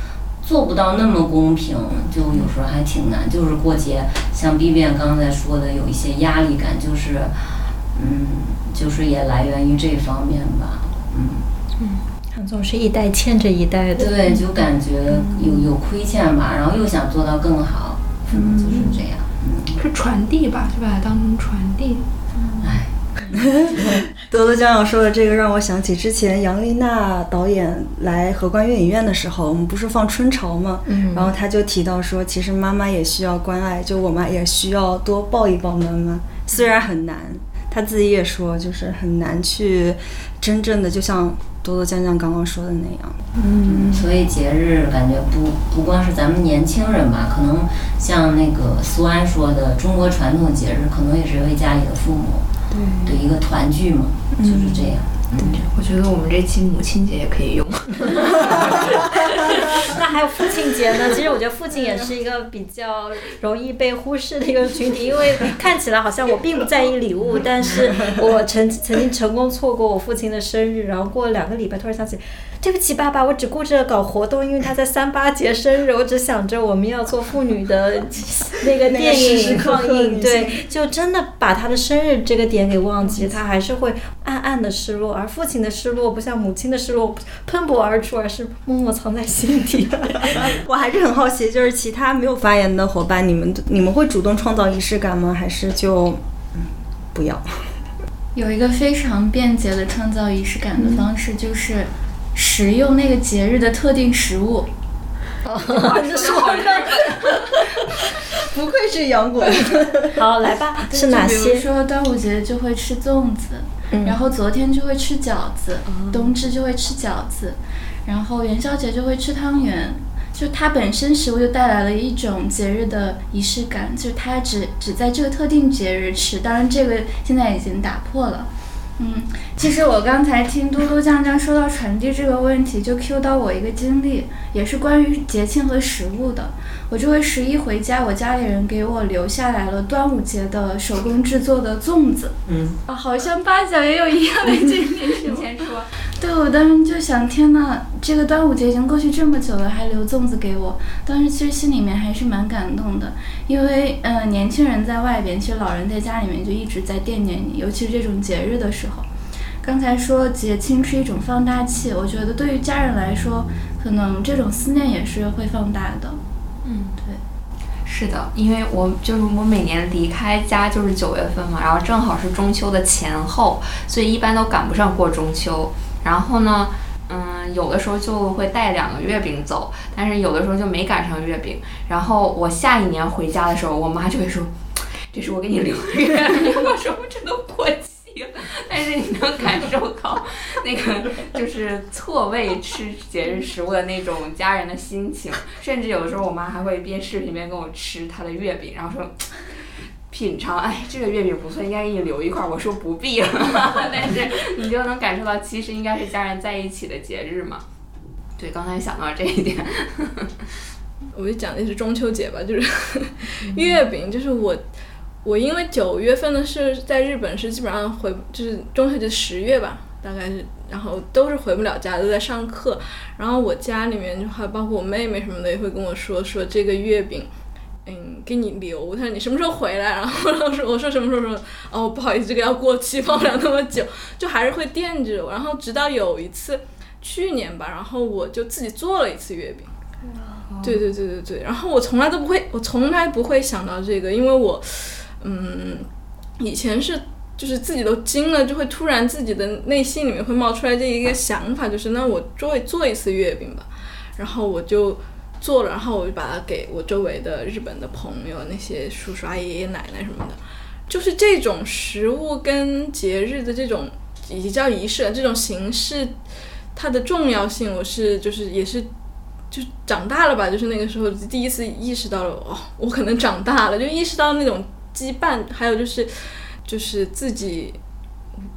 做不到那么公平，就有时候还挺难。就是过节，像 B B 刚才说的，有一些压力感，就是嗯，就是也来源于这方面吧，嗯嗯，总是一代欠着一代的，对，就感觉有有亏欠吧，然后又想做到更好。嗯，就是这样，嗯，是传递吧，就把它当成传递。哎，德德酱酱说的这个让我想起之前杨丽娜导演来荷官电影院的时候，我们不是放春潮吗？嗯，然后他就提到说，其实妈妈也需要关爱，就我们也需要多抱一抱妈妈，虽然很难，他自己也说就是很难去真正的就像。多多酱酱刚刚说的那样，嗯，所以节日感觉不不光是咱们年轻人吧，可能像那个苏安说的，中国传统节日可能也是为家里的父母的一个团聚嘛，就是这样。对，我觉得我们这期母亲节也可以用。那还有父亲节呢？其实我觉得父亲也是一个比较容易被忽视的一个群体，因为看起来好像我并不在意礼物，但是我曾曾经成功错过我父亲的生日，然后过了两个礼拜，突然想起。对不起，爸爸，我只顾着搞活动，因为他在三八节生日，我只想着我们要做妇女的那个电影放映，对，就真的把他的生日这个点给忘记，他还是会暗暗的失落。而父亲的失落不像母亲的失落喷薄而出，而是默默藏在心底。我还是很好奇，就是其他没有发言的伙伴，你们你们会主动创造仪式感吗？还是就不要？有一个非常便捷的创造仪式感的方式，就是。食用那个节日的特定食物，说的 不愧是杨果。好，来吧，是哪些？比如说端午节就会吃粽子，然后昨天就会吃饺子，冬至就会吃饺子，然后元宵节就会吃汤圆。就它本身食物就带来了一种节日的仪式感，就是它只只在这个特定节日吃。当然，这个现在已经打破了。嗯，其实我刚才听嘟嘟酱酱说到传递这个问题，就 Q 到我一个经历，也是关于节庆和食物的。我这回十一回家，我家里人给我留下来了端午节的手工制作的粽子。嗯，啊，好像八角也有一样的经历，之前说。对，我当时就想，天呐，这个端午节已经过去这么久了，还留粽子给我。当时其实心里面还是蛮感动的，因为嗯，年轻人在外边，其实老人在家里面就一直在惦念你，尤其是这种节日的时候。刚才说节庆是一种放大器，我觉得对于家人来说，可能这种思念也是会放大的。嗯，对，是的，因为我就是我每年离开家就是九月份嘛，然后正好是中秋的前后，所以一般都赶不上过中秋。然后呢，嗯，有的时候就会带两个月饼走，但是有的时候就没赶上月饼。然后我下一年回家的时候，我妈就会说：“ 这是我给你留的月饼。”我说：“这都过期了。”但是你能感受到 那个就是错位吃节日食物的那种家人的心情，甚至有的时候我妈还会边视频边跟我吃她的月饼，然后说。品尝，哎，这个月饼不错，应该给你留一块。我说不必了，但是 你就能感受到，其实应该是家人在一起的节日嘛。对，刚才想到这一点。我就讲的是中秋节吧，就是月饼，就是我，我因为九月份的是在日本是基本上回，就是中秋节十月吧，大概是，然后都是回不了家，都在上课。然后我家里面就还包括我妹妹什么的也会跟我说说这个月饼。嗯，给你留。他说你什么时候回来？然后我说我说什么时候说哦，不好意思，这个要过期，放不了那么久，就还是会惦记着我。然后直到有一次，去年吧，然后我就自己做了一次月饼。对对对对对。然后我从来都不会，我从来不会想到这个，因为我嗯，以前是就是自己都惊了，就会突然自己的内心里面会冒出来这一个想法，就是那我做做一次月饼吧，然后我就做了，然后我就把它给我周围的日本的朋友，那些叔叔阿姨、爷爷奶奶什么的，就是这种食物跟节日的这种以及叫仪式这种形式，它的重要性，我是就是也是。就长大了吧，就是那个时候第一次意识到了，哦，我可能长大了，就意识到那种羁绊，还有就是，就是自己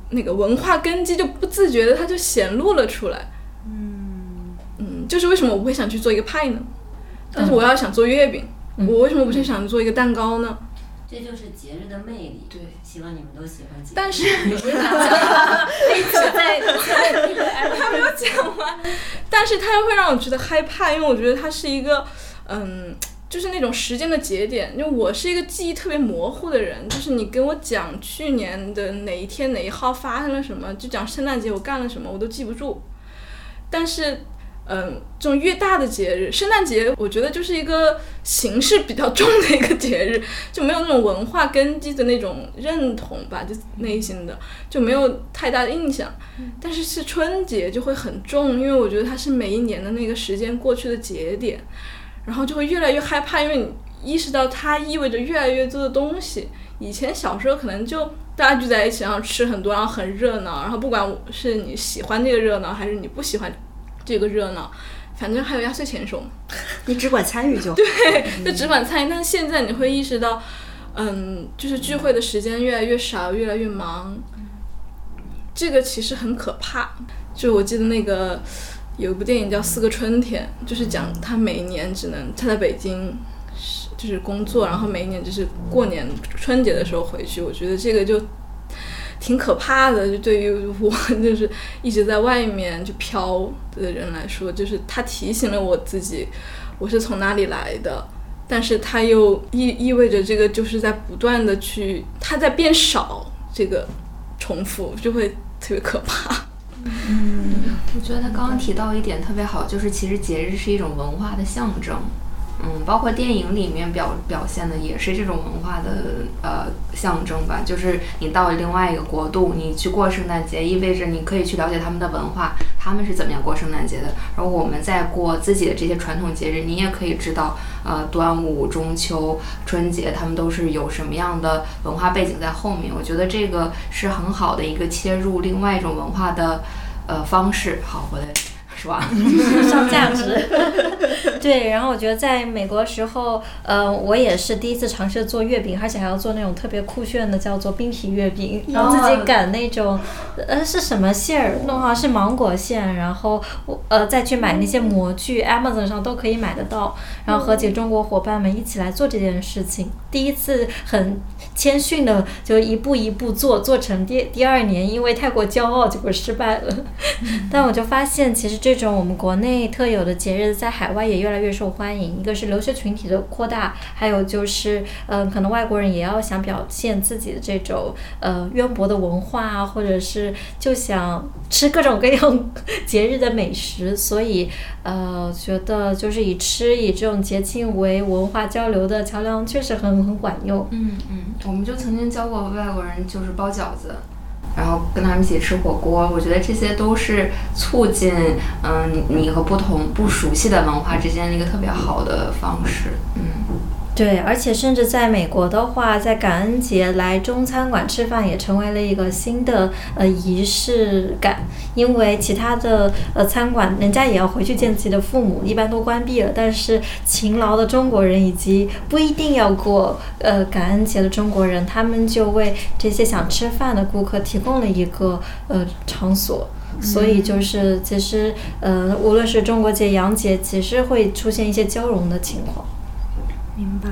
那个文化根基就不自觉的它就显露了出来。就是为什么我不会想去做一个派呢？但是我要想做月饼，我为什么不去想做一个蛋糕呢？这就是节日的魅力。对，希望你们都喜欢节日。但是，在他没有讲完。但是他又会让我觉得害怕，因为我觉得他是一个，嗯，就是那种时间的节点。因为我是一个记忆特别模糊的人，就是你跟我讲去年的哪一天哪一号发生了什么，就讲圣诞节我干了什么，我都记不住。但是。嗯，这种越大的节日，圣诞节，我觉得就是一个形式比较重的一个节日，就没有那种文化根基的那种认同吧，就内心的就没有太大的印象。但是是春节就会很重，因为我觉得它是每一年的那个时间过去的节点，然后就会越来越害怕，因为你意识到它意味着越来越多的东西。以前小时候可能就大家聚在一起，然后吃很多，然后很热闹，然后不管是你喜欢那个热闹，还是你不喜欢。这个热闹，反正还有压岁钱收，你只管参与就对，就只管参与。但是现在你会意识到，嗯，就是聚会的时间越来越少，越来越忙，这个其实很可怕。就我记得那个有一部电影叫《四个春天》，就是讲他每年只能他在北京就是工作，然后每一年就是过年春节的时候回去。我觉得这个就。挺可怕的，就对于我 就是一直在外面就飘的人来说，就是他提醒了我自己，我是从哪里来的，但是他又意意味着这个就是在不断的去，它在变少，这个重复就会特别可怕。嗯，我觉得他刚刚提到一点特别好，就是其实节日是一种文化的象征。嗯，包括电影里面表表现的也是这种文化的呃象征吧。就是你到了另外一个国度，你去过圣诞节，意味着你可以去了解他们的文化，他们是怎么样过圣诞节的。然后我们在过自己的这些传统节日，你也可以知道，呃，端午、中秋、春节，他们都是有什么样的文化背景在后面。我觉得这个是很好的一个切入另外一种文化的呃方式。好，我的。上价值。对，然后我觉得在美国时候，呃，我也是第一次尝试做月饼，而且还要做那种特别酷炫的，叫做冰皮月饼，然后自己擀那种，呃，是什么馅儿？弄好是芒果馅，然后我呃再去买那些模具，Amazon 上都可以买得到，然后和几个中国伙伴们一起来做这件事情。第一次很谦逊的就一步一步做，做成第第二年，因为太过骄傲，结果失败了。但我就发现，其实这这种我们国内特有的节日，在海外也越来越受欢迎。一个是留学群体的扩大，还有就是，嗯，可能外国人也要想表现自己的这种呃渊博的文化啊，或者是就想吃各种各样节日的美食，所以呃，觉得就是以吃以这种节庆为文化交流的桥梁，确实很。很管用。嗯嗯，我们就曾经教过外国人，就是包饺子，然后跟他们一起吃火锅。我觉得这些都是促进嗯你和不同不熟悉的文化之间的一个特别好的方式。嗯。对，而且甚至在美国的话，在感恩节来中餐馆吃饭也成为了一个新的呃仪式感，因为其他的呃餐馆人家也要回去见自己的父母，一般都关闭了。但是勤劳的中国人以及不一定要过呃感恩节的中国人，他们就为这些想吃饭的顾客提供了一个呃场所，所以就是其实呃无论是中国节、洋节，其实会出现一些交融的情况。明白，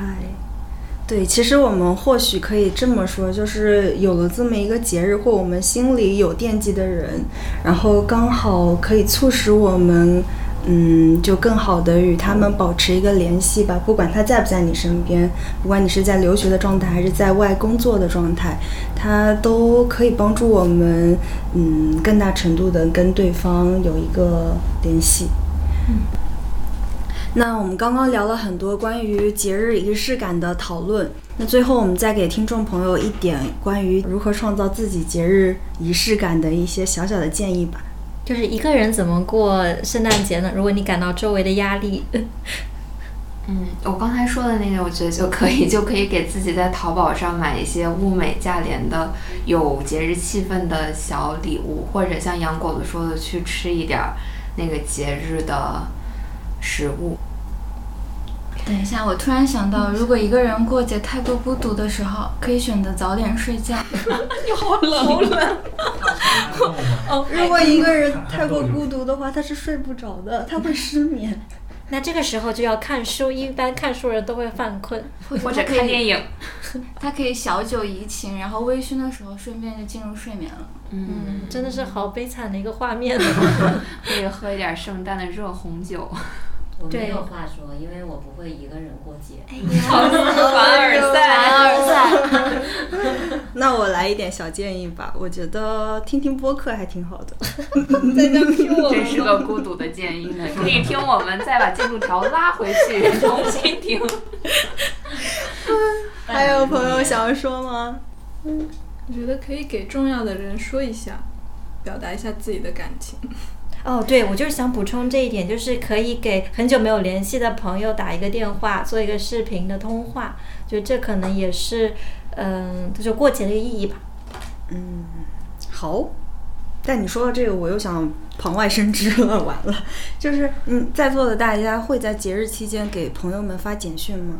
对，其实我们或许可以这么说，就是有了这么一个节日，或我们心里有惦记的人，然后刚好可以促使我们，嗯，就更好的与他们保持一个联系吧。不管他在不在你身边，不管你是在留学的状态，还是在外工作的状态，他都可以帮助我们，嗯，更大程度的跟对方有一个联系。嗯。那我们刚刚聊了很多关于节日仪式感的讨论，那最后我们再给听众朋友一点关于如何创造自己节日仪式感的一些小小的建议吧。就是一个人怎么过圣诞节呢？如果你感到周围的压力，嗯，我刚才说的那个，我觉得就可以，就可以给自己在淘宝上买一些物美价廉的、有节日气氛的小礼物，或者像杨果子说的，去吃一点儿那个节日的食物。等一下，我突然想到，如果一个人过节太过孤独的时候，可以选择早点睡觉。你好冷，好冷。哦，如果一个人太过孤独的话，他是睡不着的，他会失眠。那这个时候就要看书，一般看书人都会犯困，或者看电影。他可以小酒怡情，然后微醺的时候顺便就进入睡眠了。嗯，真的是好悲惨的一个画面。可以喝一点圣诞的热红酒。我没有话说，因为我不会一个人过节。好 凡尔赛，凡尔赛。那我来一点小建议吧，我觉得听听播客还挺好的。在这听我真是个孤独的建议呢，可以听我们再把进度条拉回去 重新听。还有朋友想要说吗？嗯，我觉得可以给重要的人说一下，表达一下自己的感情。哦，对，我就是想补充这一点，就是可以给很久没有联系的朋友打一个电话，做一个视频的通话，就这可能也是，嗯，就过节的意义吧。嗯，好。但你说到这个，我又想旁外生枝了，完了。就是嗯，在座的大家会在节日期间给朋友们发简讯吗？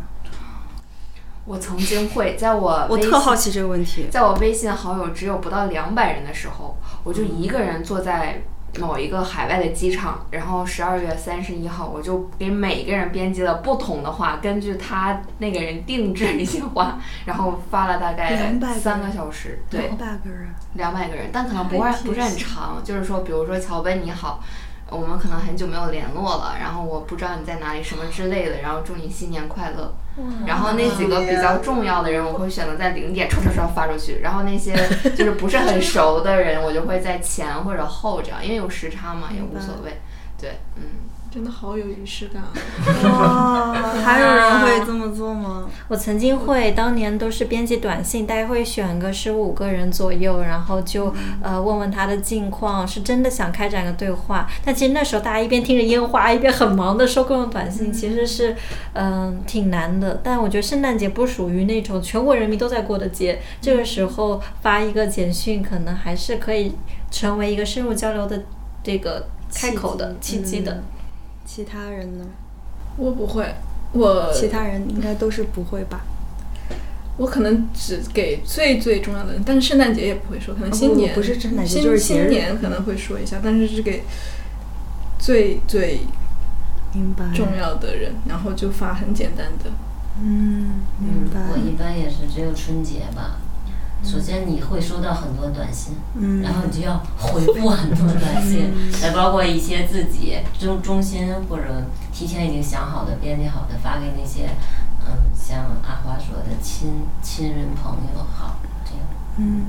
我曾经会在我我特好奇这个问题，在我微信好友只有不到两百人的时候，我就一个人坐在。某一个海外的机场，然后十二月三十一号，我就给每个人编辑了不同的话，根据他那个人定制一些话，然后发了大概三个小时，对，两百个人，两百个人，但可能不会不是很长，就是说，比如说乔奔你好，我们可能很久没有联络了，然后我不知道你在哪里什么之类的，然后祝你新年快乐。然后那几个比较重要的人，我会选择在零点唰唰唰发出去。然后那些就是不是很熟的人，我就会在前或者后这样，因为有时差嘛，也无所谓。对，嗯。真的好有仪式感哇！还有人会这么做吗？我曾经会，当年都是编辑短信，大概会选个十五个人左右，然后就呃问问他的近况，是真的想开展个对话。但其实那时候大家一边听着烟花，一边很忙的收各种短信，其实是嗯挺难的。但我觉得圣诞节不属于那种全国人民都在过的节，这个时候发一个简讯，可能还是可以成为一个深入交流的这个开口的契机的。其他人呢？我不会，我其他人应该都是不会吧。我可能只给最最重要的人，但是圣诞节也不会说，可能新年不是圣诞节就是新年可能会说一下，但是是给最最明白重要的人，然后就发很简单的。嗯，明白。我一般也是只有春节吧。首先你会收到很多短信，然后你就要回复很多短信，再包括一些自己中中心或者提前已经想好的、编辑好的发给那些，嗯，像阿花说的亲亲人朋友好这样。嗯。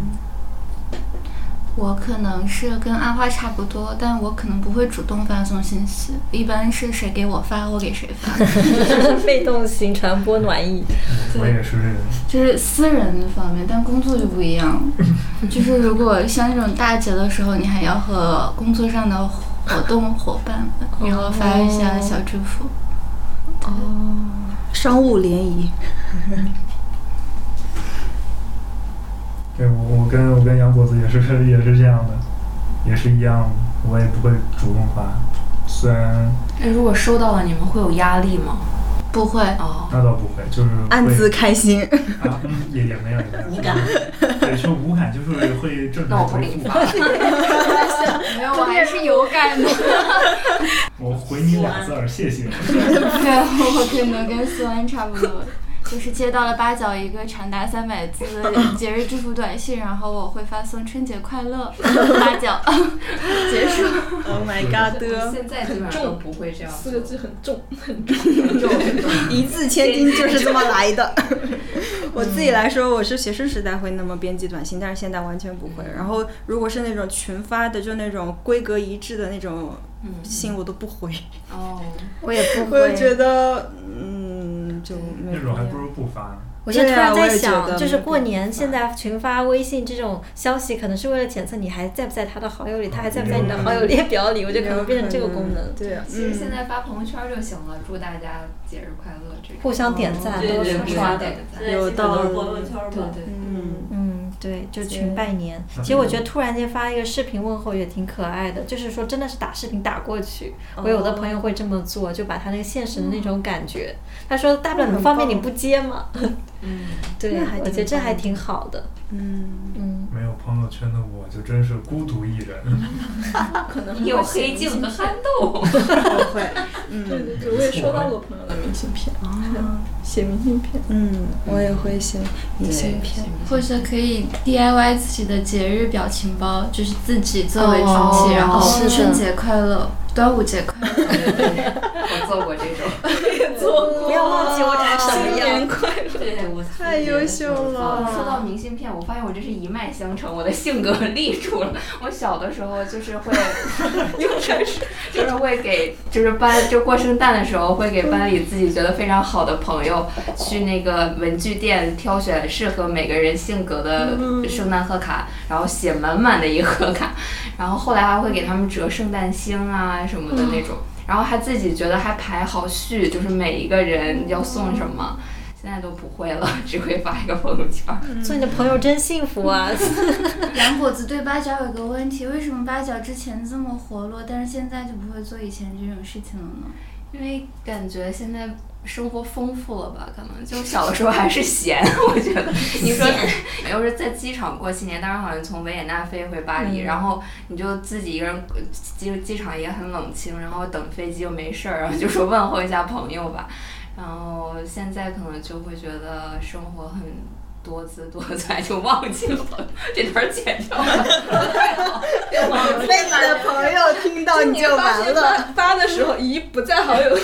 我可能是跟阿花差不多，但我可能不会主动发送信息，一般是谁给我发，我给谁发。被动型传播暖意。我也是这个。就是私人的方面，但工作就不一样。就是如果像那种大节的时候，你还要和工作上的活动伙伴们，然后发一下小祝福。哦，商务联谊。对我，我跟我跟杨果子也是也是这样的，也是一样，我也不会主动发，虽然。那，如果收到了，你们会有压力吗？不会哦，那倒不会，就是暗自开心。啊，嗯，也也没有。无感。对，说无感就是会正常回复。没有，我还是有感的。我回你俩字儿，谢谢。对，我可能 跟思文差不多。就是接到了八角一个长达三百字的节日祝福短信，然后我会发送春节快乐八角，结束。Oh my god！现在基本上都不会这样，四个字很重，很重，很重，一字千金就是这么来的。我自己来说，我是学生时代会那么编辑短信，但是现在完全不会。然后如果是那种群发的，就那种规格一致的那种信，我都不回。哦，我也不 会。我觉得，嗯。就那种还不如不发呢。我现在突然在想，就是过年现在群发微信这种消息，可能是为了检测你还在不在他的好友里，他还在不在你的好友列表里，我觉得可能变成这个功能，对啊，其实现在发朋友圈就行了，祝大家节日快乐。互相点赞都是刷的。对，有道理朋友圈吧。对对。嗯，嗯，对，就群拜年。其实我觉得突然间发一个视频问候也挺可爱的，就是说真的是打视频打过去。我有的朋友会这么做，就把他那个现实的那种感觉。他说大不了你方便你不接嘛。嗯，对还，我觉得这还挺好的。嗯，嗯，没有朋友圈的我就真是孤独一人。可能你有黑镜和憨豆。不会，对嗯对对，我也收到过朋友的明信片，写明信片。嗯，我也会写明信片。或者可以 DIY 自己的节日表情包，就是自己作为主哦题，然后是春节快乐、端午节快乐。我做过这种。不要忘记我长什么样。对，我太优秀了说到明信片，我发现我这是一脉相承，我的性格立住了。我小的时候就是会，就是就是会给，就是班就过圣诞的时候会给班里自己觉得非常好的朋友去那个文具店挑选适合每个人性格的圣诞贺卡，然后写满满的一贺卡，然后后来还会给他们折圣诞星啊什么的那种。然后还自己觉得还排好序，就是每一个人要送什么，现在都不会了，只会发一个朋友圈儿。做你的朋友真幸福啊！杨果子对八角有个问题，为什么八角之前这么活络，但是现在就不会做以前这种事情了呢？因为感觉现在生活丰富了吧，可能就小的时候还是闲，我觉得。你说，要是在机场过新年，当时好像从维也纳飞回巴黎，然后你就自己一个人，机机场也很冷清，然后等飞机又没事儿，然后就说问候一下朋友吧。然后现在可能就会觉得生活很多姿多彩，就忘记了这段儿剪掉了。被你的朋友听到你就完了。发的时候，咦，不在好友。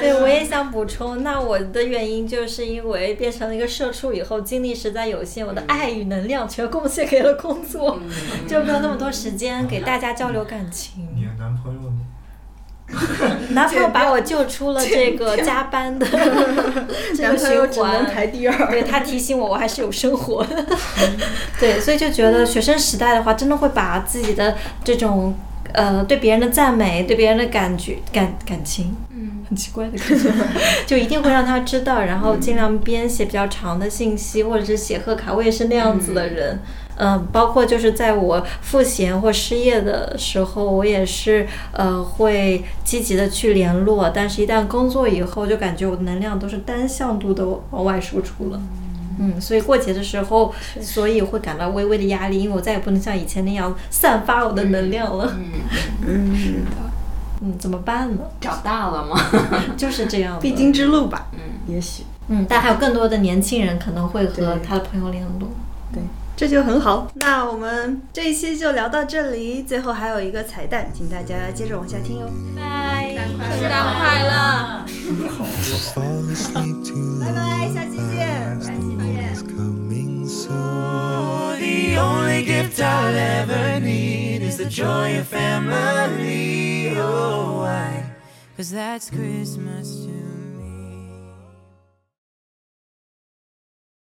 对，我也想补充，那我的原因就是因为变成了一个社畜以后，精力实在有限，我的爱与能量全贡献给了工作，就没有那么多时间给大家交流感情。男朋友把我救出了这个加班的 这男个循环，排第二。对他提醒我，我还是有生活的。对，所以就觉得学生时代的话，真的会把自己的这种呃对别人的赞美、对别人的感觉感感情，嗯，很奇怪的感觉，就一定会让他知道，然后尽量编写比较长的信息，或者是写贺卡。我也是那样子的人。嗯，包括就是在我赋闲或失业的时候，我也是呃会积极的去联络，但是一旦工作以后，就感觉我的能量都是单向度的往外输出了。嗯，所以过节的时候，所以会感到微微的压力，因为我再也不能像以前那样散发我的能量了。嗯，是的嗯，怎么办呢？长大了吗？就是这样。必经之路吧。嗯，也许。嗯，但还有更多的年轻人可能会和他的朋友联络。对，这就很好。那我们这一期就聊到这里，最后还有一个彩蛋，请大家接着往下听哟。拜拜，圣诞快乐！fall asleep too 拜拜，下期见。It's coming soon.